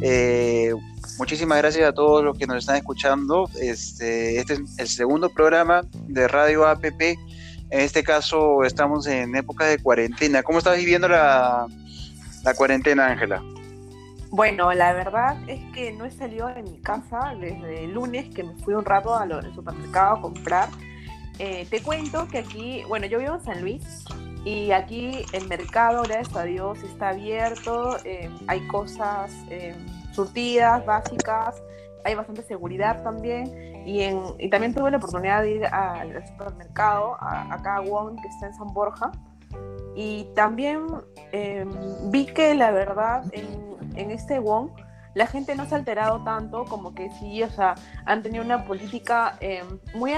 Eh, muchísimas gracias a todos los que nos están escuchando. Este, este es el segundo programa de Radio APP. En este caso estamos en época de cuarentena. ¿Cómo estás viviendo la, cuarentena, Ángela? Bueno, la verdad es que no he salido de mi casa desde el lunes que me fui un rato al supermercado a comprar. Eh, te cuento que aquí, bueno, yo vivo en San Luis y aquí el mercado, gracias a Dios, está abierto. Eh, hay cosas eh, surtidas, básicas, hay bastante seguridad también. Y, en, y también tuve la oportunidad de ir al supermercado, acá a Wong, que está en San Borja. Y también vi que la verdad en en este WON, la gente no se ha alterado tanto como que sí, o sea, han tenido una política eh, muy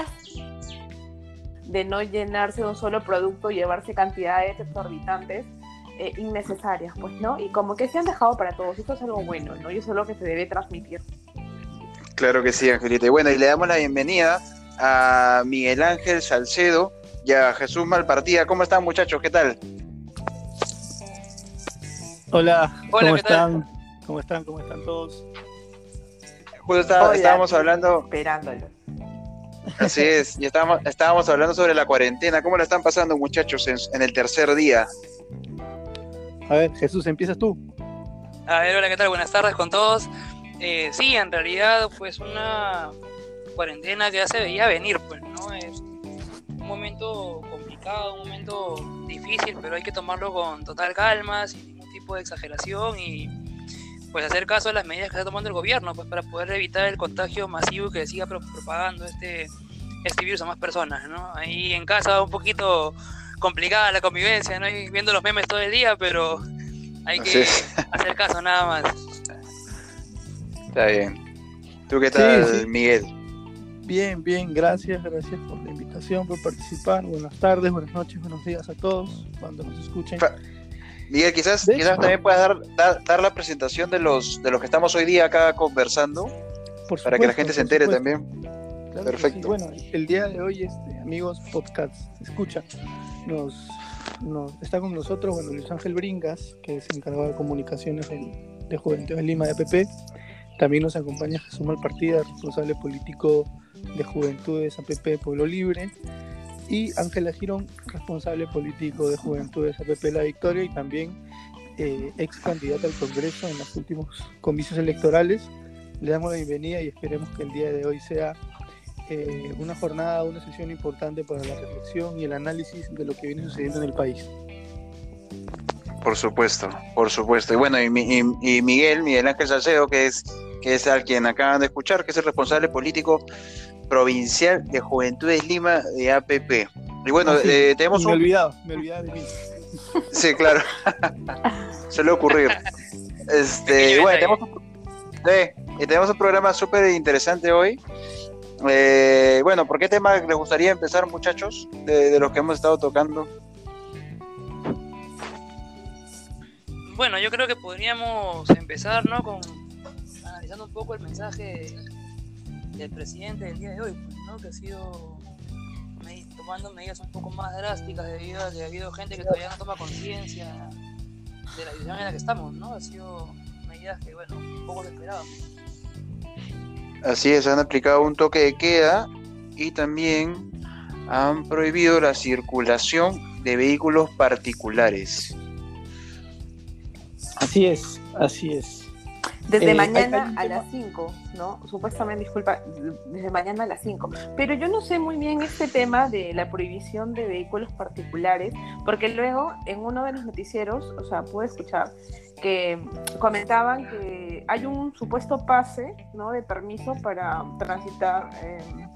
de no llenarse de un solo producto y llevarse cantidades exorbitantes eh, innecesarias, pues, ¿no? Y como que se han dejado para todos, eso es algo bueno, ¿no? Y eso es lo que se debe transmitir. Claro que sí, Angelita. Y bueno, y le damos la bienvenida a Miguel Ángel Salcedo y a Jesús Malpartida. ¿Cómo están, muchachos? ¿Qué tal? Hola, ¿cómo están? ¿Cómo están? ¿Cómo están todos? Justo estábamos hablando. Esperándolo. Así es, y estábamos, estábamos hablando sobre la cuarentena. ¿Cómo la están pasando, muchachos, en, el tercer día? A ver, Jesús, empiezas tú. A ver, hola, ¿qué tal? Buenas tardes con todos. Eh, sí, en realidad, pues una cuarentena que ya se veía venir, pues, ¿no? Es un momento complicado, un momento difícil, pero hay que tomarlo con total calma, de exageración y pues hacer caso a las medidas que está tomando el gobierno pues para poder evitar el contagio masivo que siga propagando este, este virus a más personas, ¿no? Ahí en casa un poquito complicada la convivencia, ¿no? Y viendo los memes todo el día, pero hay que hacer caso nada más. Está bien. ¿Tú qué tal, Miguel? Bien, bien, gracias, gracias por la invitación, por participar. Buenas tardes, buenas noches, buenos días a todos cuando nos escuchen. Miguel, quizás, quizás también puedas dar, dar, la presentación de los, de los que estamos hoy día acá conversando, para que la gente se entere también. Perfecto. Bueno, el día de hoy, este, amigos podcast, escucha, nos, nos, está con nosotros bueno, Luis Ángel Bringas, que es encargado de comunicaciones de Juventud en Lima de APP. También nos acompaña Jesús Malpartida, responsable político de Juventudes APP Pueblo Libre y Ángela Girón, responsable político de Juventudes APP La Victoria y también eh, ex candidata al Congreso en los últimos comicios electorales. Le damos la bienvenida y esperemos que el día de hoy sea eh, una jornada, una sesión importante para la reflexión y el análisis de lo que viene sucediendo en el país. Por supuesto, por supuesto. Y bueno, y, Miguel, Miguel Ángel Salcedo, que es, que es al quien acaban de escuchar, que es el responsable político provincial de Juventudes Lima de APP. Y bueno, eh, tenemos me un... olvidado, me olvidaba de mí. Sí, claro. Suele ocurrir. Este, bueno, tenemos un, tenemos un programa súper interesante hoy. Eh, bueno, ¿por qué tema les gustaría empezar, muchachos, de, de los que hemos estado tocando? Bueno, yo creo que podríamos empezar, ¿no? Con analizando un poco el mensaje del presidente del día de hoy, pues, ¿no? que ha sido tomando medidas un poco más drásticas debido a que ha habido gente que todavía no toma conciencia de la situación en la que estamos, ¿no? Ha sido medidas que, bueno, un poco desesperadas. Así es, han aplicado un toque de queda y también han prohibido la circulación de vehículos particulares. Así es, así es. Desde eh, mañana a las 5, ¿no? Supuestamente, disculpa, desde mañana a las 5. Pero yo no sé muy bien este tema de la prohibición de vehículos particulares, porque luego en uno de los noticieros, o sea, pude escuchar que comentaban que hay un supuesto pase, ¿no? De permiso para transitar. Em,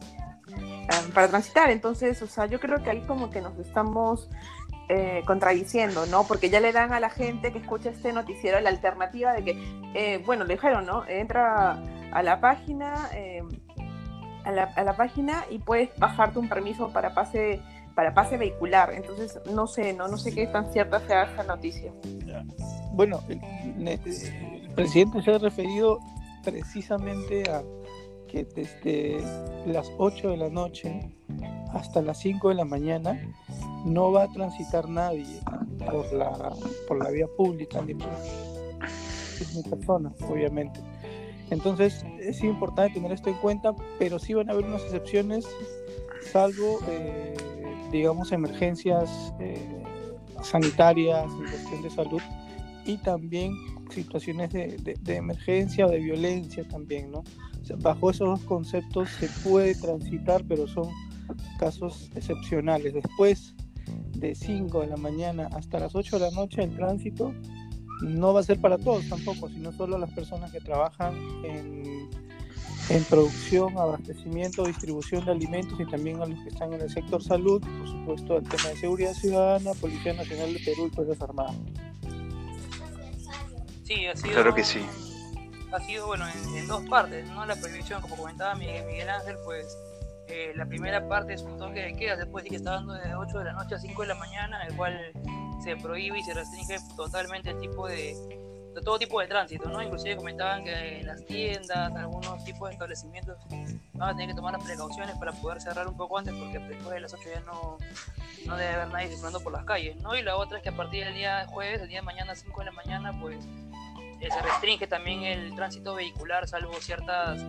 para transitar, entonces, o sea, yo creo que ahí como que nos estamos eh, contradiciendo, ¿no? Porque ya le dan a la gente que escucha este noticiero la alternativa de que, eh, bueno, le dijeron, ¿no? Entra a la página, eh, a, la, a, la, página y puedes bajarte un permiso para pase para pase vehicular. Entonces, no sé, no, no sé qué tan cierta sea esta noticia. Bueno, el, presidente se ha referido precisamente a que desde las 8 de la noche hasta las 5 de la mañana no va a transitar nadie por la, por la vía pública ni personas, obviamente. Entonces es importante tener esto en cuenta, pero sí van a haber unas excepciones, salvo, eh, digamos, emergencias eh, sanitarias cuestión de salud y también situaciones de, de, emergencia o de violencia también, ¿no? bajo esos dos conceptos se puede transitar, pero son casos excepcionales. Después de 5 de la mañana hasta las 8 de la noche el tránsito no va a ser para todos tampoco, sino solo las personas que trabajan en, en producción, abastecimiento, distribución de alimentos y también a los que están en el sector salud, por supuesto el tema de seguridad ciudadana, Policía Nacional de Perú y Fuerzas Armadas. Sí, ha sido, claro que sí. Ha sido, bueno, en, dos partes, ¿no? La prohibición, como comentaba Miguel, Miguel Ángel, pues eh, la primera parte es un toque de queda, después sí que está dando de 8 de la noche a 5 de la mañana, el cual se prohíbe y se restringe totalmente el tipo de, de todo tipo de tránsito, ¿no? Inclusive comentaban que las tiendas, algunos tipos de establecimientos van a tener que tomar las precauciones para poder cerrar un poco antes porque después de las 8 ya no, no debe haber nadie circulando por las calles, ¿no? Y la otra es que a partir del día jueves, el día de mañana, 5 de la mañana, pues se restringe también el tránsito vehicular, salvo ciertas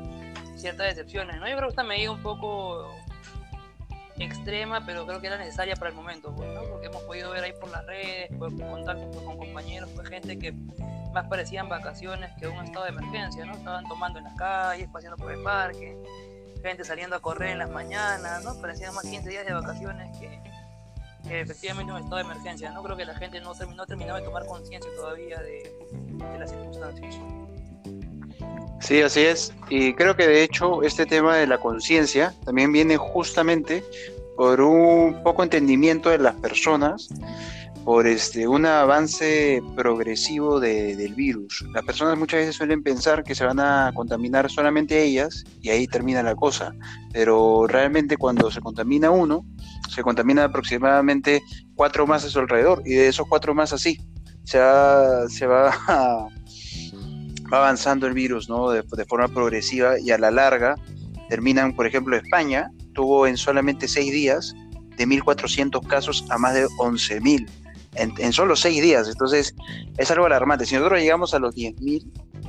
ciertas excepciones, ¿no? Yo creo que esta medida un poco extrema, pero creo que era necesaria para el momento, pues, ¿no? Porque hemos podido ver ahí por las redes, por contacto con compañeros, pues gente que más parecían vacaciones que un estado de emergencia, ¿no? Estaban tomando en las calles, paseando por el parque, gente saliendo a correr en las mañanas, ¿no? Parecían más 15 días de vacaciones que, efectivamente un estado de emergencia, ¿no? Creo que la gente no, no terminado de tomar conciencia todavía de, de las circunstancias. Sí, así es. Y creo que de hecho este tema de la conciencia también viene justamente por un poco entendimiento de las personas, por este, un avance progresivo del virus. Las personas muchas veces suelen pensar que se van a contaminar solamente ellas y ahí termina la cosa, pero realmente cuando se contamina uno, se contamina aproximadamente cuatro más a su alrededor y de esos cuatro más así. Se va, avanzando el virus ¿no? de, forma progresiva y a la larga terminan, por ejemplo, España tuvo en solamente seis días de 1.400 casos a más de 11.000 en, en solo seis días. Entonces es algo alarmante. Si nosotros llegamos a los 10.000,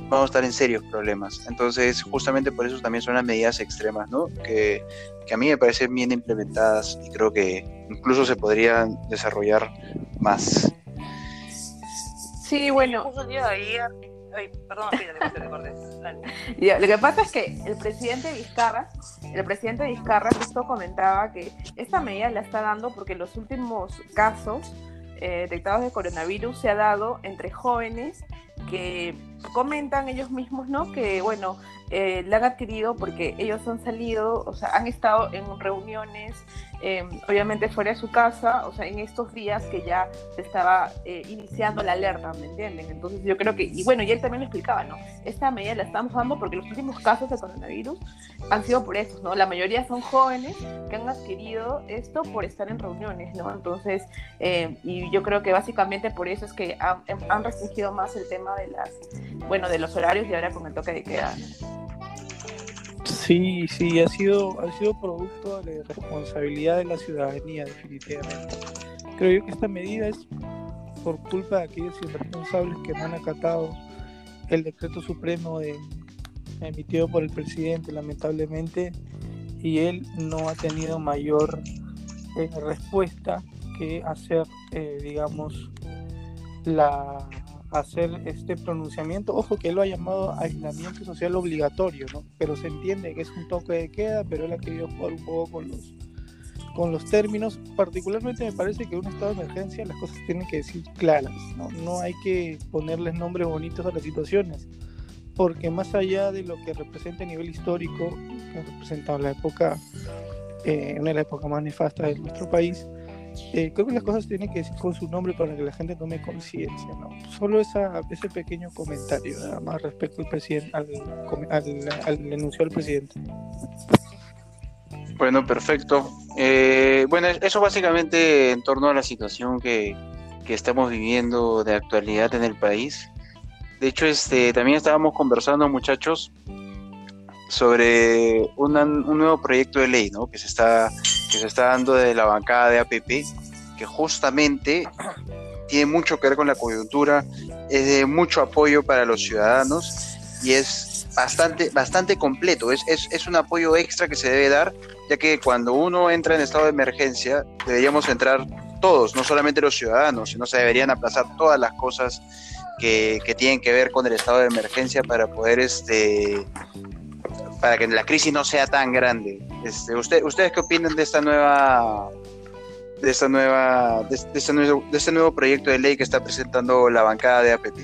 vamos a estar en serios problemas. Entonces, justamente por eso también son las medidas extremas, ¿no? Que, que, a mí me parecen bien implementadas y creo que incluso se podrían desarrollar más. Sí, bueno. Lo que pasa es que el presidente Vizcarra, el presidente Vizcarra justo comentaba que esta medida la está dando porque los últimos casos eh, detectados de coronavirus se ha dado entre jóvenes que comentan ellos mismos, ¿no? Que, bueno, eh, la han adquirido porque ellos han salido, o sea, han estado en reuniones, em, obviamente fuera de su casa, o sea, en estos días que ya se estaba eh, iniciando la alerta, ¿me entienden? Entonces yo creo que, y bueno, y él también lo explicaba, ¿no? Esta medida la estamos dando porque los últimos casos de coronavirus han sido por eso, ¿no? La mayoría son jóvenes que han adquirido esto por estar en reuniones, ¿no? Entonces, em, y yo creo que básicamente por eso es que han, han restringido más el tema de las bueno, de los horarios y ahora con el toque de queda. Sí, sí, ha sido, ha sido producto de la responsabilidad de la ciudadanía, definitivamente. Creo yo que esta medida es por culpa de aquellos irresponsables que no han acatado el decreto supremo emitido por el presidente, lamentablemente, y él no ha tenido mayor eh, respuesta que hacer, eh, digamos, la hacer este pronunciamiento. Ojo que él lo ha llamado aislamiento social obligatorio, ¿no? Pero se entiende que es un toque de queda, pero él ha querido jugar un poco con los, con los términos. Particularmente me parece que en un estado de emergencia las cosas tienen que decir claras, ¿no? No hay que ponerles nombres bonitos a las situaciones, porque más allá de lo que representa a nivel histórico, que ha representado la época, eh, una de las épocas más nefastas de nuestro país, eh, creo que las cosas tienen que decir con su nombre para que la gente tome conciencia, ¿no? Solo esa, ese pequeño comentario, nada más respecto al presidente, al, al, enuncio del presidente. Bueno, perfecto. Eh, bueno, eso básicamente en torno a la situación que, que estamos viviendo de actualidad en el país. De hecho, este, también estábamos conversando, muchachos, sobre un nuevo proyecto de ley, ¿no? Que se está que se está dando de la bancada de APP, que justamente tiene mucho que ver con la coyuntura, es de mucho apoyo para los ciudadanos y es bastante, bastante completo. Es, es, es un apoyo extra que se debe dar, ya que cuando uno entra en estado de emergencia, deberíamos entrar todos, no solamente los ciudadanos, sino se deberían aplazar todas las cosas que, que, tienen que ver con el estado de emergencia para poder este para que la crisis no sea tan grande. Este, usted, ¿Ustedes qué opinan de esta nueva de esta nueva de, de, este nuevo, de este nuevo proyecto de ley que está presentando la bancada de APT?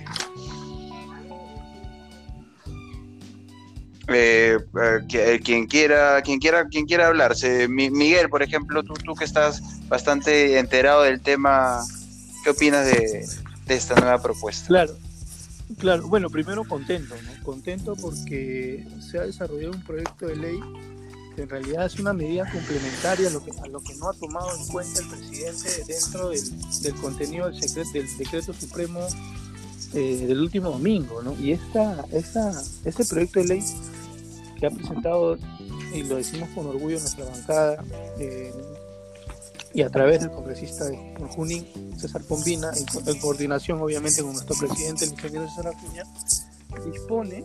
Eh, eh, quien quiera quien quiera quien quiera hablarse Miguel por ejemplo tú, tú que estás bastante enterado del tema qué opinas de, de esta nueva propuesta claro claro bueno primero contento ¿no? contento porque se ha desarrollado un proyecto de ley que en realidad es una medida complementaria a lo que, a lo que no ha tomado en cuenta el presidente dentro del, del contenido del, secret, del decreto supremo eh, del último domingo, ¿no? Y esta, esta, este proyecto de ley que ha presentado, y lo decimos con orgullo nuestra bancada, eh, y a través del congresista de Junín, César Pombina, en, coordinación obviamente con nuestro presidente, el ingeniero César Acuña, dispone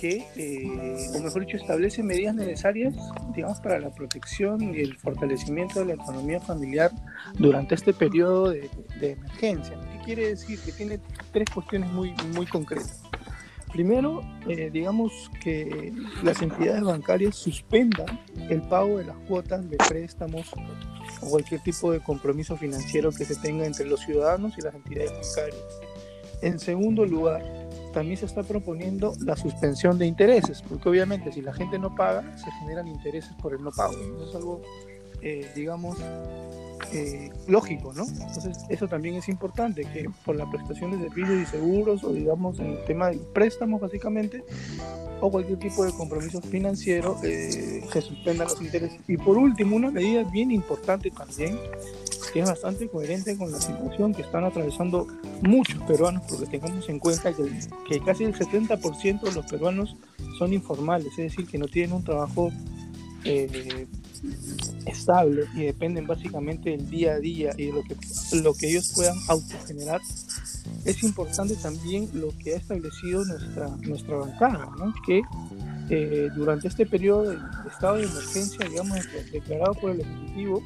que, eh, o mejor dicho, establece medidas necesarias, digamos, para la protección y el fortalecimiento de la economía familiar durante este periodo de, de emergencia. ¿Qué quiere decir? Que tiene tres cuestiones muy, muy concretas. Primero, eh, digamos que las entidades bancarias suspendan el pago de las cuotas de préstamos o cualquier tipo de compromiso financiero que se tenga entre los ciudadanos y las entidades bancarias. En segundo lugar, también se está proponiendo la suspensión de intereses, porque obviamente si la gente no paga, se generan intereses por el no pago. Eso es algo, eh, digamos, eh, lógico, ¿no? Entonces, eso también es importante, que por la prestación de servicios y seguros, o digamos, en el tema de préstamos, básicamente, o cualquier tipo de compromiso financiero, eh, se suspendan los intereses. Y por último, una medida bien importante también, que es bastante coherente con la situación que están atravesando muchos peruanos, porque tengamos en cuenta que, que casi el 70% de los peruanos son informales, es decir, que no tienen un trabajo eh, estable y dependen básicamente del día a día y de lo que, lo que ellos puedan autogenerar, es importante también lo que ha establecido nuestra, nuestra bancada, ¿no? que eh, durante este periodo de estado de emergencia, digamos, declarado por el Ejecutivo,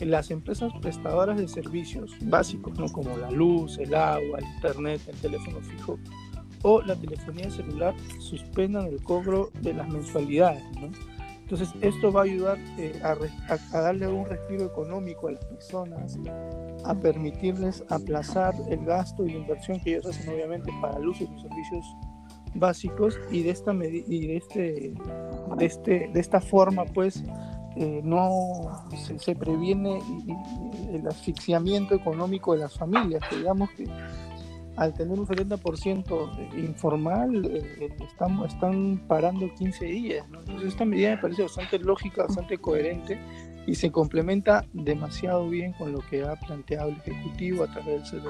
las empresas prestadoras de servicios básicos, ¿no? como la luz, el agua, el internet, el teléfono fijo o la telefonía celular, suspendan el cobro de las mensualidades. ¿no? Entonces, esto va a ayudar eh, a, darle un respiro económico a las personas, a permitirles aplazar el gasto y la inversión que ellos hacen, obviamente, para el uso de sus servicios básicos. Y de esta y de este de este de esta forma pues eh, no se, previene el asfixiamiento económico de las familias digamos que al tener un 70% informal, eh, estamos, están parando 15 días. Entonces esta medida me parece bastante lógica, bastante coherente y se complementa demasiado bien con lo que ha planteado el Ejecutivo a través del,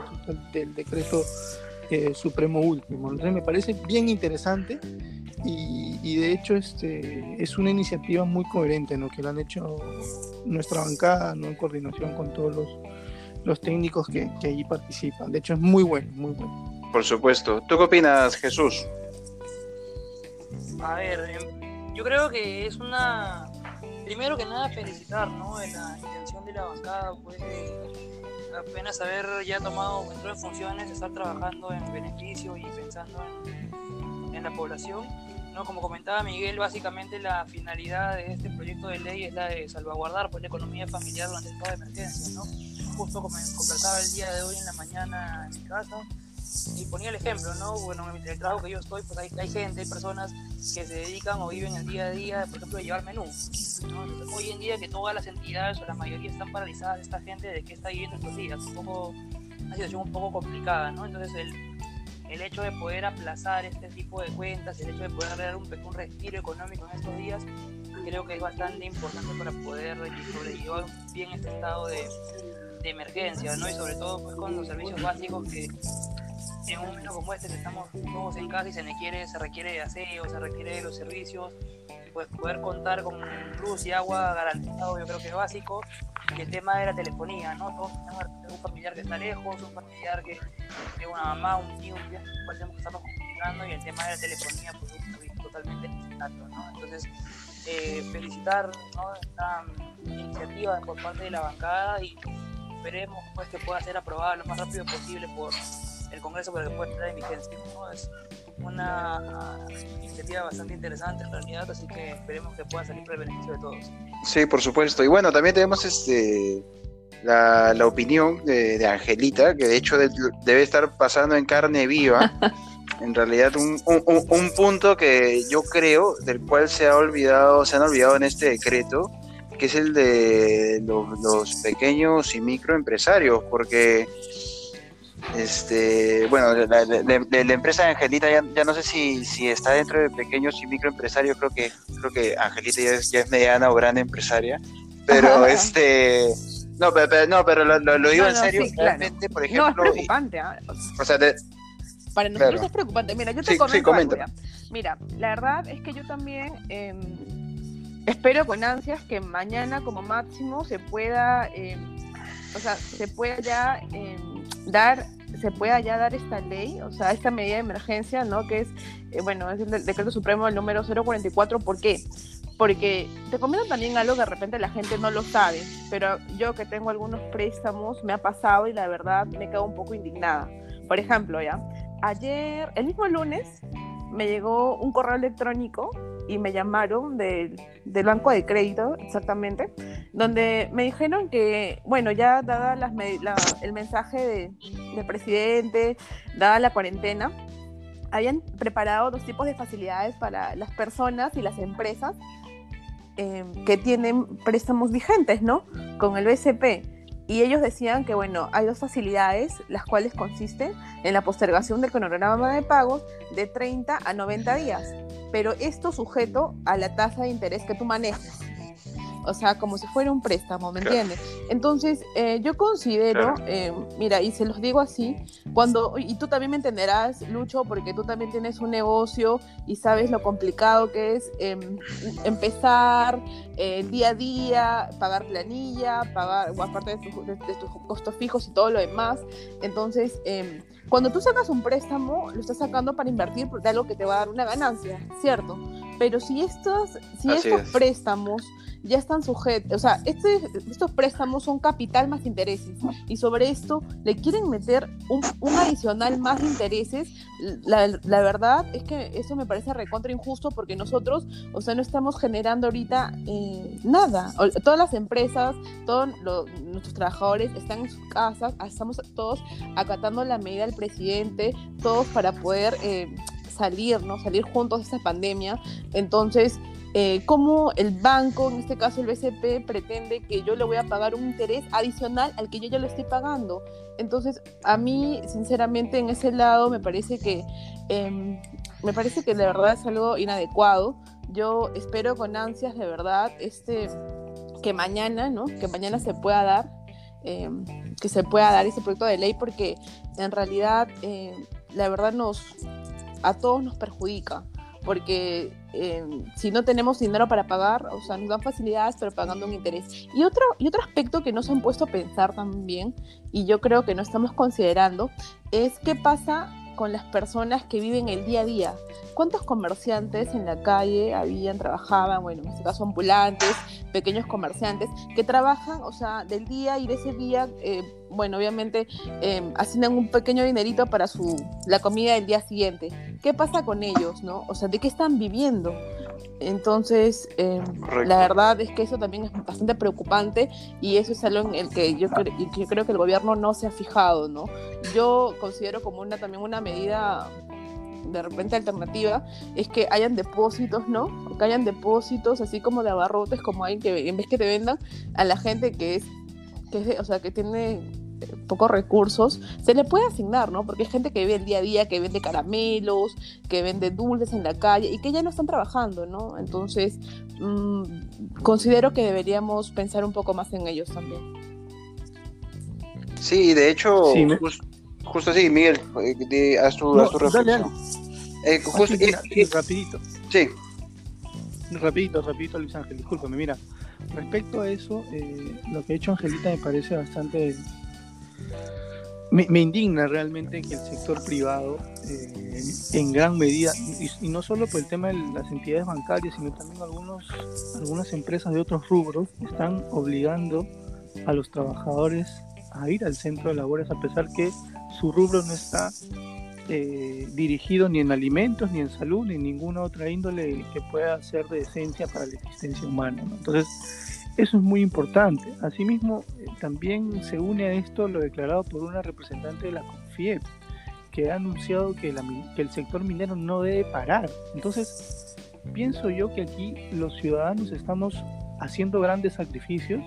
del decreto eh, supremo último. Entonces me parece bien interesante y, de hecho este, es una iniciativa muy coherente ¿no? que la han hecho nuestra bancada en coordinación con todos los los técnicos que, que allí participan. De hecho, es muy bueno, muy bueno. Por supuesto. ¿Tú qué opinas, Jesús? A ver, em, yo creo que es una. Primero que nada, felicitar, ¿no? En la intención de la bancada, pues, apenas haber ya tomado control de funciones, estar trabajando en beneficio y pensando en, en la población. ¿no? Como comentaba Miguel, básicamente la finalidad de este proyecto de ley es la de salvaguardar pues, la economía familiar durante el estado de emergencia, ¿no? Justo conversaba el día de hoy en la mañana en mi casa y ponía el ejemplo, ¿no? Bueno, en el trabajo que yo estoy, pues hay, hay, gente, hay personas que se dedican o viven el día a día, por ejemplo, de llevar menú. ¿no? Entonces, hoy en día que todas las entidades o la mayoría están paralizadas, esta gente de qué está viviendo estos días, un poco, una situación un poco complicada, ¿no? Entonces el, el hecho de poder aplazar este tipo de cuentas, el hecho de poder dar un, un respiro económico en estos días, creo que es bastante importante para poder sobrellevar bien este estado de, de emergencia, ¿no? Y sobre todo pues con los servicios básicos que en un momento como este, estamos todos en casa y se requiere, se requiere de aseo, se requiere de los servicios, y pues poder contar con luz y agua garantizado yo creo que es básico. y el tema de la telefonía, ¿no? Todos tenemos un familiar que está lejos, un familiar que tiene una mamá, un tío, un cual tenemos que estarnos comunicando y el tema de la telefonía pues es totalmente necesitado, ¿no? Entonces, eh, felicitar ¿no? esta iniciativa por parte de la bancada y esperemos pues que pueda ser aprobada lo más rápido posible por el Congreso para que pueda entrar en vigencia. ¿no? Es una iniciativa bastante interesante en realidad, así que esperemos que pueda salir para el beneficio de todos. Sí, por supuesto. Y bueno, también tenemos este la, la opinión de, de, Angelita, que de hecho de, debe estar pasando en carne viva. en realidad un, un, un, punto que yo creo del cual se ha olvidado, se han olvidado en este decreto, que es el de los, los pequeños y microempresarios, porque este, bueno, la, la, la, la empresa de Angelita ya, ya, no sé si, si está dentro de pequeños y microempresarios, creo que creo que Angelita ya es, ya es mediana o gran empresaria, pero este no, pero, no, pero lo, lo, lo digo No, en serio, sí, claro. por No, es ejemplo, preocupante. ¿ah? o sea, de- Para nosotros Claro. es preocupante. Mira, yo te Sí, algo. Mira, la verdad es que yo también eh, espero con ansias que mañana como máximo se pueda, eh, o sea, se pueda ya eh, dar, se pueda ya dar esta ley, o sea, esta medida de emergencia, ¿no? Que es, eh, bueno, es el decreto supremo el número 044. ¿Por qué? Porque te comento también algo que de repente la gente no lo sabe, pero yo que tengo algunos préstamos me ha pasado y la verdad me quedo un poco indignada. Por ejemplo, ya, ayer, el mismo lunes, me llegó un correo electrónico y me llamaron del, banco de crédito, exactamente, donde me dijeron que, bueno, ya dada el mensaje de- del presidente, dada la cuarentena, habían preparado dos tipos de facilidades para las personas y las empresas eh, que tienen préstamos vigentes, ¿no? Con el BCP. Y ellos decían que, bueno, hay dos facilidades, las cuales consisten en la postergación del cronograma de pagos de 30 a 90 días, pero esto sujeto a la tasa de interés que tú manejas. O sea, como si fuera un préstamo, ¿me entiendes? Entonces, eh, yo considero, eh, mira, y se los digo así, cuando, y tú también me entenderás, Lucho, porque tú también tienes un negocio y sabes lo complicado que es em, empezar eh, día a día, pagar planilla, pagar, o aparte de, tus- de- de tus costos fijos y todo lo demás. Entonces, em, cuando tú sacas un préstamo, lo estás sacando para invertir de algo que te va a dar una ganancia, ¿cierto? Pero si estos, si Así estos es. préstamos ya están sujetos, o sea, este- estos préstamos son capital más intereses y sobre esto le quieren meter un, un adicional más de intereses, la, la verdad es que eso me parece recontra injusto porque nosotros, o sea, no estamos generando ahorita eh, nada. Todas las empresas, todos nuestros trabajadores están en sus casas, estamos todos acatando la medida del presidente, todos para poder eh, salir, ¿no? Salir juntos de esta pandemia. Entonces, eh, cómo el banco, en este caso el BCP, pretende que yo le voy a pagar un interés adicional al que yo ya lo estoy pagando. Entonces, a mí, sinceramente, en ese lado me parece que em, me parece que de verdad es algo inadecuado. Yo espero con ansias de verdad este que mañana, ¿no? Que mañana se pueda dar, em, que se pueda dar ese proyecto de ley, porque en realidad em, la verdad nos a todos nos perjudica porque eh, si no tenemos dinero para pagar, o sea, nos dan facilidades, pero pagando un interés. Y otro, y otro aspecto que no se han puesto a pensar también, y yo creo que no estamos considerando, es qué pasa con las personas que viven el día a día. ¿Cuántos comerciantes en la calle habían, trabajaban, bueno, en este caso ambulantes, pequeños comerciantes, que trabajan, o sea, del día y de ese día, eh, bueno, obviamente eh, un pequeño dinerito para su, la comida del día siguiente. ¿Qué pasa con ellos, no? O sea, ¿de qué están viviendo? Entonces, eh, Correcto. la verdad es que eso también es bastante preocupante y eso es algo en el que yo, cre- yo creo que el gobierno no se ha fijado, ¿no? Yo considero como una también una medida de repente alternativa es que hayan depósitos, ¿no? Que hayan depósitos así como de abarrotes, como hay que en vez que te vendan a la gente que es, que es de- o sea, que tiene pocos recursos, se le puede asignar, ¿no? Porque hay gente que vive el día a día, que vende caramelos, que vende dulces en la calle y que ya no están trabajando, ¿no? Entonces, mm, considero que deberíamos pensar un poco más en ellos también. Sí, de hecho, Sí, justo así, Miguel, eh, di- haz tu, No, haz tu dale, reflexión. Eh, justo- Así, mira, eh, eh, rapidito, sí, rapidito, rapidito, Luis Ángel, discúlpame, mira. Respecto a eso, eh, lo que ha hecho Angelita me parece bastante... Me, indigna realmente que el sector privado, eh, en gran medida, y, no solo por el tema de las entidades bancarias, sino también algunos, algunas empresas de otros rubros, están obligando a los trabajadores a ir al centro de labores a pesar que su rubro no está eh, dirigido ni en alimentos, ni en salud, ni en ninguna otra índole que pueda ser de esencia para la existencia humana. Entonces, eso es muy importante. Asimismo, eh, también se une a esto lo declarado por una representante de la CONFIEP, que ha anunciado que, el sector minero no debe parar. Entonces, pienso yo que aquí los ciudadanos estamos haciendo grandes sacrificios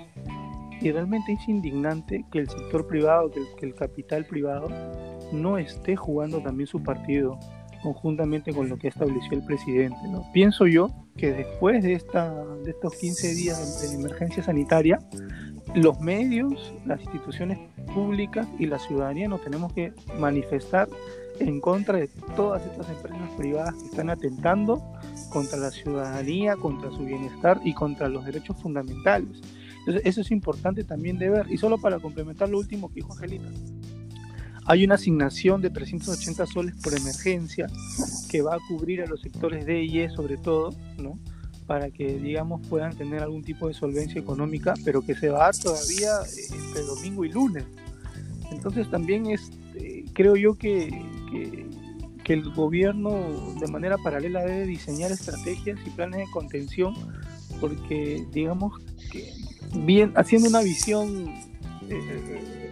y realmente es indignante que el sector privado, que el, capital privado no esté jugando también su partido conjuntamente con lo que estableció el presidente. Pienso yo que después de, esta, de estos 15 días de emergencia sanitaria, los medios, las instituciones públicas y la ciudadanía nos tenemos que manifestar en contra de todas estas empresas privadas que están atentando contra la ciudadanía, contra su bienestar y contra los derechos fundamentales. Entonces, eso es importante también de ver. Y solo para complementar lo último que dijo Angelita, hay una asignación de 380 soles por emergencia que va a cubrir a los sectores D y E sobre todo, ¿no? Para que, digamos, puedan tener algún tipo de solvencia económica, pero que se va a dar todavía entre domingo y lunes. Entonces también es, eh, creo yo que, que, que el gobierno de manera paralela debe diseñar estrategias y planes de contención, porque digamos que bien, haciendo una visión eh,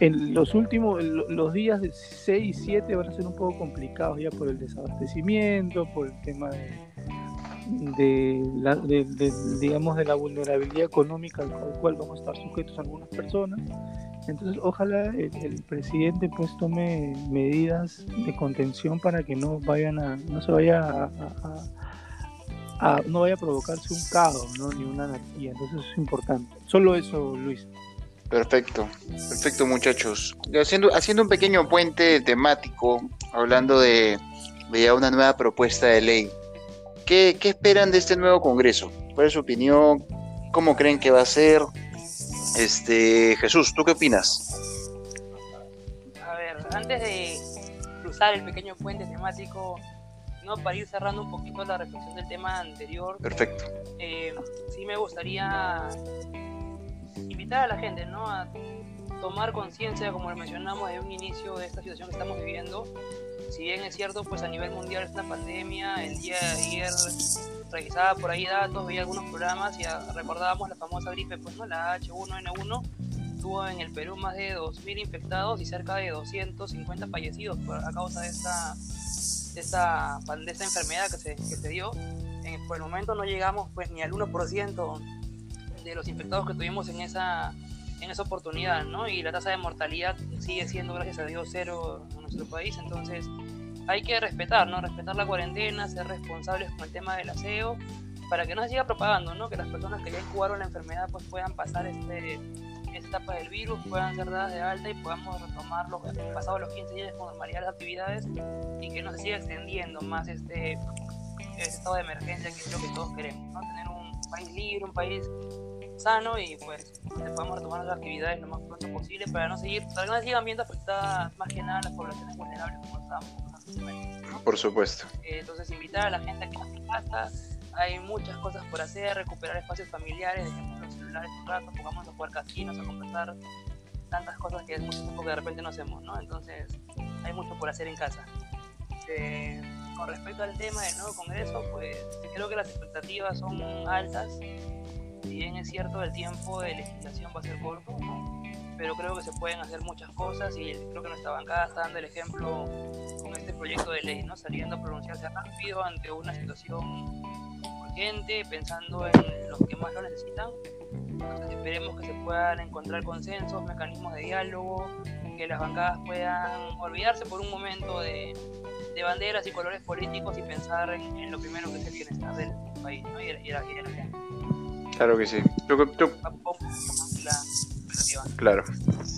en los últimos, los días de 6 y 7 van a ser un poco complicados ya por el desabastecimiento, por el tema de, la, de, de digamos, de la vulnerabilidad económica al cual vamos a estar sujetos algunas personas. Entonces, ojalá el, presidente pues tome medidas de contención para que no vayan a, no se vaya a, a, a no vaya a provocarse un caos, ¿no? ni una anarquía. Entonces, eso es importante. Solo eso, Luis. Perfecto, perfecto muchachos. Haciendo, haciendo un pequeño puente temático, hablando de, de ya una nueva propuesta de ley. ¿Qué, ¿Qué, esperan de este nuevo Congreso? ¿Cuál es su opinión? ¿Cómo creen que va a ser? Este, Jesús, ¿tú qué opinas? A ver, antes de cruzar el pequeño puente temático, ¿no? para ir cerrando un poquito la reflexión del tema anterior. Perfecto. Eh, sí me gustaría invitar a la gente ¿no? a tomar conciencia, como lo mencionamos, de un inicio de esta situación que estamos viviendo. Si bien es cierto, pues a nivel mundial es una pandemia, el día de ayer revisaba por ahí datos, veía algunos programas y recordábamos la famosa gripe, pues no, la H1N1, tuvo en el Perú más de 2.000 infectados y cerca de 250 fallecidos por, a causa de esta, de esta, de esta enfermedad que se, que se dio. En, por el momento no llegamos pues ni al 1% de los infectados que tuvimos en esa, en esa oportunidad, ¿no? Y la tasa de mortalidad sigue siendo, gracias a Dios, cero en nuestro país. Entonces, hay que respetar, ¿no? Respetar la cuarentena, ser responsables con el tema del aseo, para que no se siga propagando, ¿no? Que las personas que ya incubaron la enfermedad pues puedan pasar este, esta etapa del virus, puedan ser dadas de alta y podamos retomar los, pasados los 15 días con normalidad las actividades y que no se siga extendiendo más este, este estado de emergencia que creo que todos queremos, ¿no? Tener un país libre, un país sano y pues podamos retomar las actividades lo más pronto posible para no seguir, para que no sigan viendo afectadas más que nada las poblaciones vulnerables como estábamos ¿no? Por supuesto. Eh, entonces invitar a la gente a que nos casa, hay muchas cosas por hacer, recuperar espacios familiares, dejemos los celulares un rato, pongamos a jugar casinos, a conversar, tantas cosas que es mucho tiempo que de repente no hacemos, ¿no? Entonces hay mucho por hacer en casa. Eh, con respecto al tema del nuevo Congreso, pues creo que las expectativas son altas si bien es cierto el tiempo de legislación va a ser corto, pero creo que se pueden hacer muchas cosas y creo que nuestra bancada está dando el ejemplo con este proyecto de ley, ¿no? saliendo a pronunciarse rápido ante una situación urgente, pensando en los que más lo necesitan. Entonces esperemos que se puedan encontrar consensos, mecanismos de diálogo, que las bancadas puedan olvidarse por un momento de, de banderas y colores políticos y pensar en, en, lo primero que es el bienestar del país ¿no? y, y la gente. Claro que sí. ¿Tú, tú... Claro.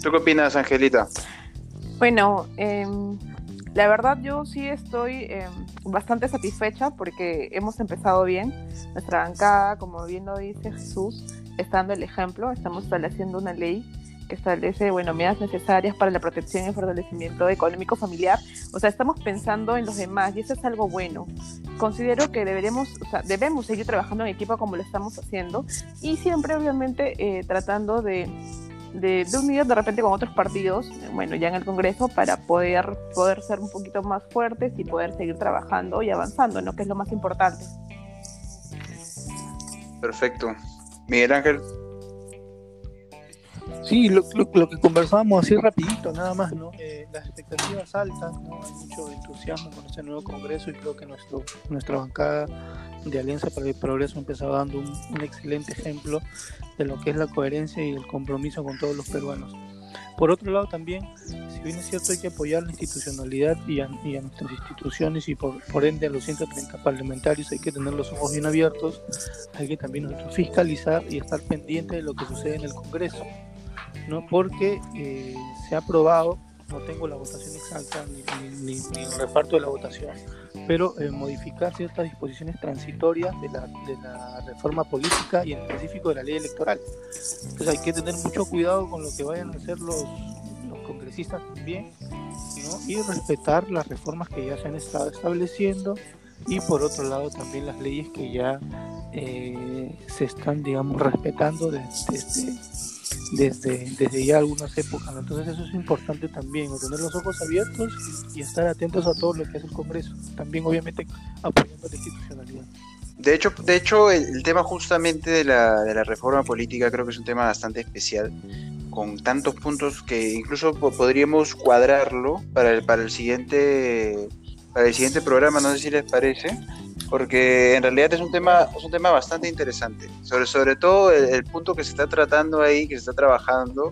¿Tú qué opinas, Angelita? Bueno, eh, la verdad yo sí estoy em, bastante satisfecha porque hemos empezado bien. Nuestra bancada, como bien lo dice Jesús, está dando el ejemplo. Estamos estableciendo una ley que establece, bueno, medidas necesarias para la protección y fortalecimiento económico familiar. O sea, estamos pensando en los demás y eso es algo bueno. Considero que deberemos, o sea, debemos seguir trabajando en equipo como lo estamos haciendo y siempre, obviamente, eh, tratando de, de, de, de repente con otros partidos, bueno, ya en el Congreso, para poder, poder ser un poquito más fuertes y poder seguir trabajando y avanzando, ¿no? Que es lo más importante. Perfecto. Miguel Ángel. Sí, lo, lo, que conversábamos así rapidito, nada más, ¿no? Las expectativas altas, ¿no? Hay mucho entusiasmo con este nuevo Congreso y creo que nuestro, nuestra bancada de Alianza para el Progreso empezado dando un, un, excelente ejemplo de lo que es la coherencia y el compromiso con todos los peruanos. Por otro lado también, si bien es cierto hay que apoyar la institucionalidad y a, y a nuestras instituciones y por, por, ende a los 130 parlamentarios hay que tener los ojos bien abiertos, hay que también nosotros fiscalizar y estar pendiente de lo que sucede en el Congreso. ¿No? porque eh, se ha aprobado, no tengo la votación exacta ni, ni, ni, el reparto de la votación, pero eh, modificar ciertas disposiciones transitorias de la, de la, reforma política y en específico de la ley electoral. Entonces hay que tener mucho cuidado con lo que vayan a hacer los, los congresistas también y respetar las reformas que ya se han estado estableciendo y por otro lado también las leyes que ya eh, se están, digamos, respetando desde, desde desde, desde ya algunas épocas. Entonces eso es importante también, tener los ojos abiertos y, estar atentos a todo lo que hace el Congreso. También obviamente apoyando la institucionalidad. De hecho, de hecho el, el tema justamente de la, de la, reforma política creo que es un tema bastante especial, con tantos puntos que incluso podríamos cuadrarlo para el, para el siguiente para el siguiente programa, no sé si les parece, porque en realidad es un tema, es un tema bastante interesante, sobre, sobre todo el, el, punto que se está tratando ahí, que se está trabajando,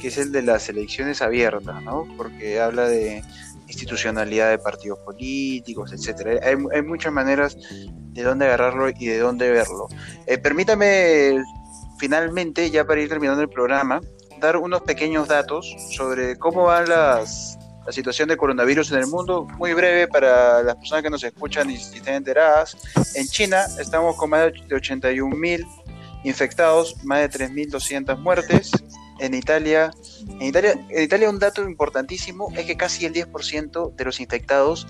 que es el de las elecciones abiertas, ¿no? Porque habla de institucionalidad de partidos políticos, etcétera. Hay, hay muchas maneras de dónde agarrarlo y de dónde verlo. Eh, permítame finalmente, ya para ir terminando el programa, dar unos pequeños datos sobre cómo van las, la situación del coronavirus en el mundo, muy breve para las personas que nos escuchan y, y estén enteradas. En China estamos con más de 81 mil infectados, más de 3.200 muertes. En Italia, en Italia, en Italia un dato importantísimo es que casi el 10% de los infectados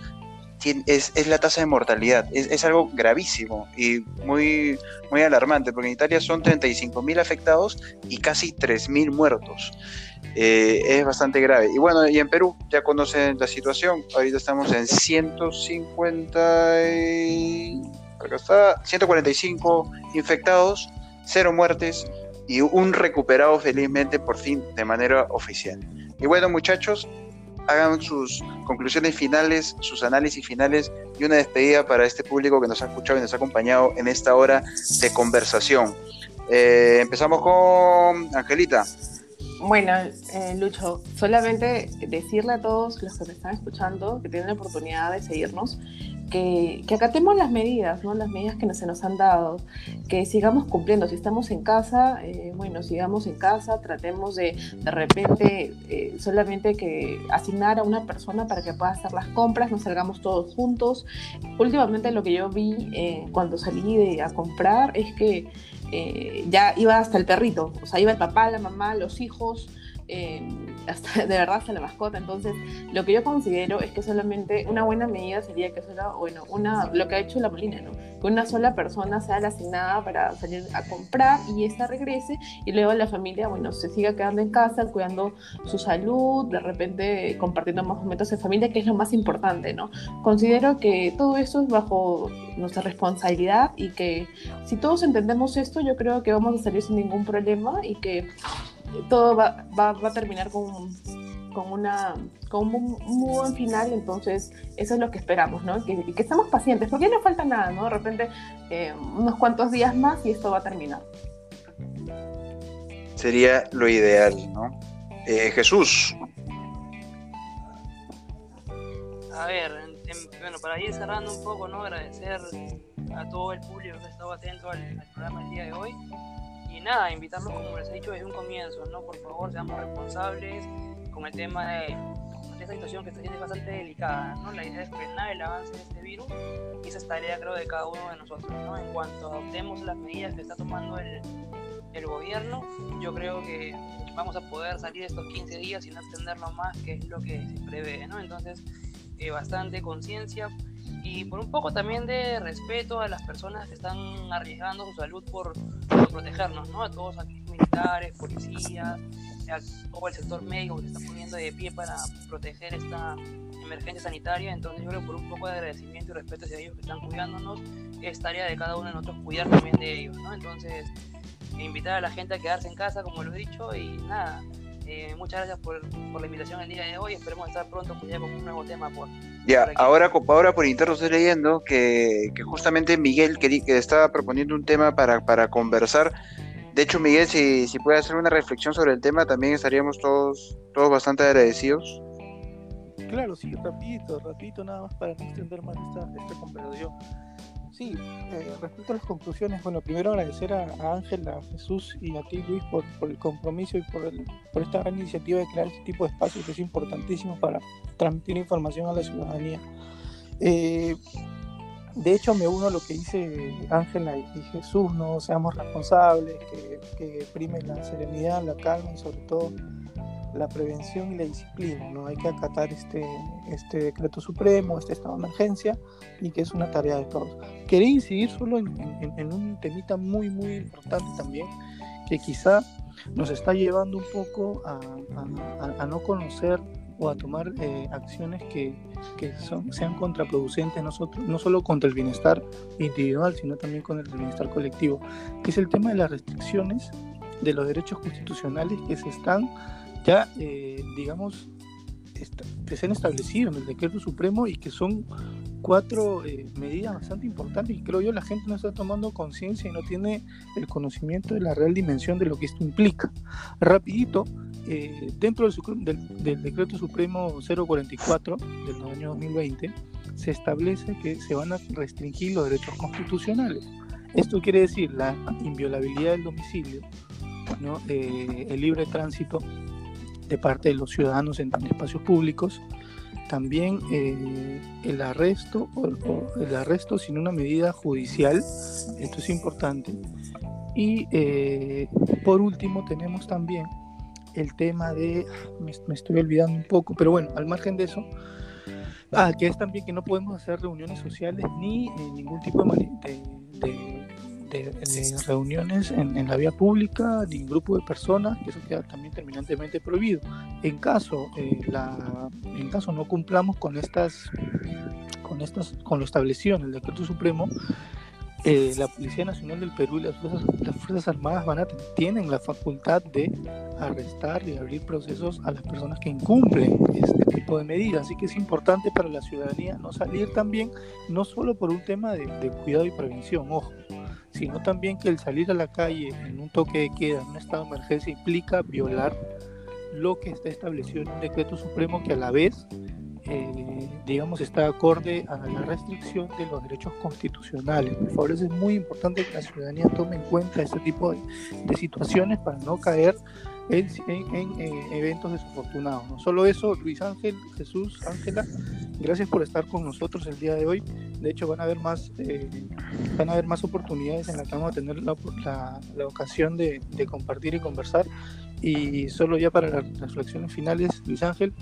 es, es, la tasa de mortalidad. Es, es, algo gravísimo y muy, muy alarmante, porque en Italia son 35 mil afectados y casi 3 mil muertos. Eh, es bastante grave. Y bueno, y en Perú ya conocen la situación. Ahorita estamos en 150 y... Acá está, 145 infectados, cero muertes y un recuperado felizmente por fin de manera oficial. Y bueno, muchachos, hagan sus conclusiones finales, sus análisis finales y una despedida para este público que nos ha escuchado y nos ha acompañado en esta hora de conversación. Eh, empezamos con Angelita. Bueno, eh, Lucho, solamente decirle a todos los que me están escuchando que tienen la oportunidad de seguirnos, que, acatemos las medidas, ¿no? las medidas que se nos han dado, que sigamos cumpliendo. Si estamos en casa, eh, bueno, sigamos en casa, tratemos de de repente eh, solamente que asignar a una persona para que pueda hacer las compras, no salgamos todos juntos. Últimamente lo que yo vi eh, cuando salí a comprar es que ya iba hasta el perrito, o sea, iba el papá, la mamá, los hijos, hasta, de verdad hasta la mascota. Entonces, lo que yo considero es que solamente una buena medida sería que solo, bueno, una, lo que ha hecho la Molina, ¿no? Que una sola persona sea la asignada para salir a comprar y esta regrese y luego la familia, bueno, se siga quedando en casa, cuidando su salud, de repente compartiendo más momentos en familia, que es lo más importante, ¿no? Considero que todo eso es bajo nuestra responsabilidad y que si todos entendemos esto, yo creo que vamos a salir sin ningún problema y que todo va, va, va a terminar con, con, una, con un muy buen final, entonces eso es lo que esperamos, ¿no? Que, que estamos pacientes, porque no falta nada, ¿no? De repente eh, unos cuantos días más y esto va a terminar. Sería lo ideal, ¿no? Eh, Jesús. A ver, bueno, para ir cerrando un poco, ¿no? Agradecer a todo el público que ha estado atento al, al programa el día de hoy nada, invitarlos, como les he dicho desde un comienzo, ¿no? Por favor, seamos responsables con el tema de, el esta situación que siendo bastante delicada, ¿no? La idea es frenar el avance de este virus y esa es tarea creo de cada uno de nosotros, ¿no? En cuanto adoptemos las medidas que está tomando el, el gobierno, yo creo que vamos a poder salir estos 15 días sin extenderlo más, que es lo que se prevé, ¿no? Entonces, eh, bastante conciencia y por un poco también de respeto a las personas que están arriesgando su salud por, protegernos, ¿no? A todos aquí militares, policías, a todo el sector médico que se está poniendo de pie para proteger esta emergencia sanitaria. Entonces yo creo por un poco de agradecimiento y respeto hacia ellos que están cuidándonos, es tarea de cada uno de nosotros cuidar también de ellos, ¿no? Entonces invitar a la gente a quedarse en casa, como lo he dicho, y nada. Eh, muchas gracias por, por, la invitación el día de hoy. Esperemos estar pronto pues, con un nuevo tema. Por, ya, por ahora, ahora por interno estoy leyendo que, que justamente Miguel que, que estaba proponiendo un tema para, para conversar. De hecho, Miguel, si, si puede hacer una reflexión sobre el tema, también estaríamos todos, todos bastante agradecidos. Claro, sí, rapidito, rapidito nada más para no extender más esta, esta conversación. Sí, eh, respecto a las conclusiones, bueno, primero agradecer a, a Ángel, a Jesús y a ti, Luis, por, por el compromiso y por, el, por esta gran iniciativa de crear este tipo de espacios que es importantísimo para transmitir información a la ciudadanía. Eh, de hecho, me uno a lo que dice Ángela y, Jesús, no seamos responsables, que, que prime la serenidad, la calma y sobre todo la prevención y la disciplina, ¿no? Hay que acatar este, este decreto supremo, este estado de emergencia, y que es una tarea de todos. Quería incidir solo en, en, en un temita muy, muy importante también, que quizá nos está llevando un poco a, a, a no conocer o a tomar eh, acciones que, que son, sean contraproducentes nosotros, no solo contra el bienestar individual, sino también con el bienestar colectivo, que es el tema de las restricciones de los derechos constitucionales que se están ya, eh, digamos, que se han establecido en el decreto supremo y que son cuatro eh, medidas bastante importantes y creo yo la gente no está tomando conciencia y no tiene el conocimiento de la real dimensión de lo que esto implica. Rapidito, eh, dentro del, del, del, decreto supremo 044 del año 2020 se establece que se van a restringir los derechos constitucionales. Esto quiere decir la inviolabilidad del domicilio, ¿no? eh, el libre tránsito de parte de los ciudadanos en, en espacios públicos, también eh, el arresto o, o, el arresto sin una medida judicial, esto es importante. Y eh, por último tenemos también el tema de, me, me, estoy olvidando un poco, pero bueno, al margen de eso, ah, que es también que no podemos hacer reuniones sociales ni eh, ningún tipo de, de, de de, de, reuniones en, en, la vía pública, ni en grupo de personas, que eso queda también terminantemente prohibido. En caso, eh, la, en caso no cumplamos con estas, con estas, con lo establecido en el decreto supremo, eh, la Policía Nacional del Perú y las Fuerzas, las Fuerzas Armadas van a, tienen la facultad de arrestar y abrir procesos a las personas que incumplen este tipo de medidas. Así que es importante para la ciudadanía no salir también, no solo por un tema de, de cuidado y prevención, ojo, sino también que el salir a la calle en un toque de queda, en un estado de emergencia, implica violar lo que está establecido en un decreto supremo que a la vez, eh, digamos, está acorde a la restricción de los derechos constitucionales. Por favor, es muy importante que la ciudadanía tome en cuenta este tipo de, situaciones para no caer en eh, eventos desafortunados. No solo eso, Luis Ángel, Jesús, Ángela, gracias por estar con nosotros el día de hoy. De hecho, van a haber más, eh, van a haber más oportunidades en las que vamos a tener la, la, ocasión de, de, compartir y conversar. Y solo ya para las reflexiones finales, Luis Ángel,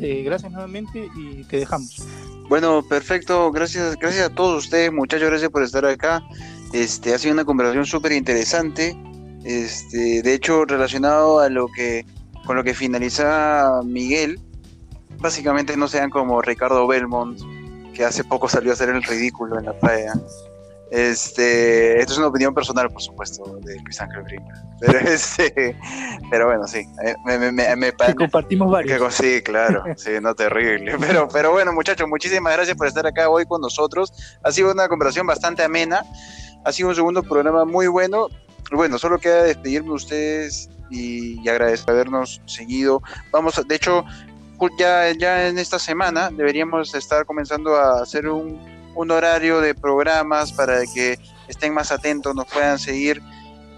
eh, gracias nuevamente y te dejamos. Bueno, perfecto. Gracias, gracias a todos ustedes, muchachos. Gracias por estar acá. Este ha sido una conversación súper interesante. Este, de hecho, relacionado a lo que con lo que finaliza Miguel, básicamente no sean como Ricardo Belmont, que hace poco salió a hacer el ridículo en la playa. Este, esto es una opinión personal, por supuesto, de Luis Ángel Brinca. Pero, este, pero bueno, sí. eh, Me, me, me, me que compartimos varios. Que, sí, claro. Sí, no terrible. Pero, pero bueno, muchachos, muchísimas gracias por estar acá hoy con nosotros. Ha sido una conversación bastante amena. Ha sido un segundo programa muy bueno. Bueno, solo queda despedirme de ustedes y, y agradecer habernos seguido. Vamos, de hecho, ya, ya en esta semana deberíamos estar comenzando a hacer un, un horario de programas para que estén más atentos, nos puedan seguir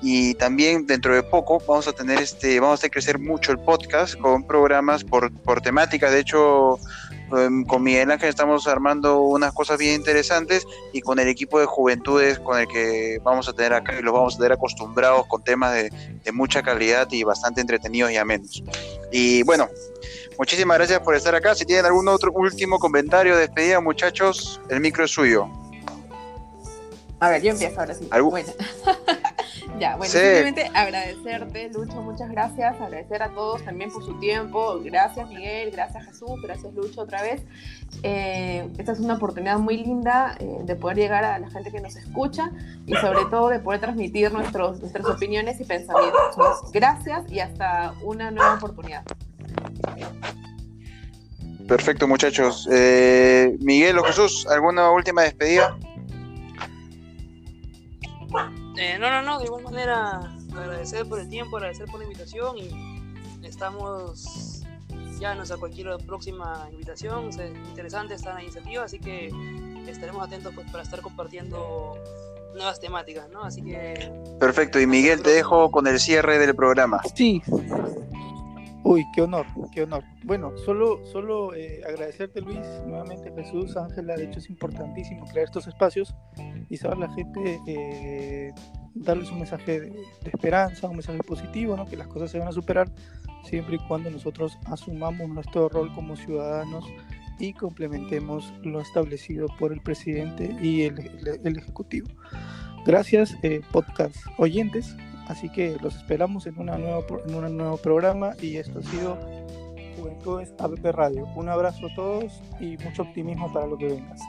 y también dentro de poco vamos a tener este, vamos a crecer mucho el podcast con programas por, por temática. De hecho, con Miguel Ángel estamos armando unas cosas bien interesantes y con el equipo de juventudes con el que vamos a tener acá y los vamos a tener acostumbrados con temas de, de mucha calidad y bastante entretenidos y amenos. Y bueno, muchísimas gracias por estar acá. Si tienen algún otro último comentario, despedida, muchachos, el micro es suyo. A ver, yo empiezo ahora sí. ¿Algún- Bueno. ya, bueno, Sí. simplemente agradecerte, Lucho, muchas gracias. Agradecer a todos también por su tiempo. Gracias, Miguel. Gracias, Jesús. Gracias, Lucho, otra vez. Eh, esta es una oportunidad muy linda eh, de poder llegar a la gente que nos escucha y sobre todo de poder transmitir nuestros, nuestras opiniones y pensamientos. ¿no? Gracias y hasta una nueva oportunidad. Perfecto, muchachos. Eh, Miguel o Jesús, ¿alguna última despedida? Eh, no, no, no, de igual manera agradecer por el tiempo, agradecer por la invitación y estamos ya a cualquier próxima invitación. Sea, interesante esta iniciativa, así que estaremos atentos pues, para estar compartiendo nuevas temáticas, ¿no? Así que Perfecto, y Miguel, te dejo con el cierre del programa. Sí. Uy, qué honor, qué honor. Bueno, solo, solo eh, agradecerte Luis, nuevamente Jesús, Ángela, de hecho es importantísimo crear estos espacios y saber la gente, eh, darles un mensaje de, esperanza, un mensaje positivo, ¿no? que las cosas se van a superar siempre y cuando nosotros asumamos nuestro rol como ciudadanos y complementemos lo establecido por el presidente y el ejecutivo. Gracias, eh, podcast oyentes. Así que los esperamos en, una nueva, en un nuevo programa y esto ha sido Juventudes APP Radio. Un abrazo a todos y mucho optimismo para lo que vengas.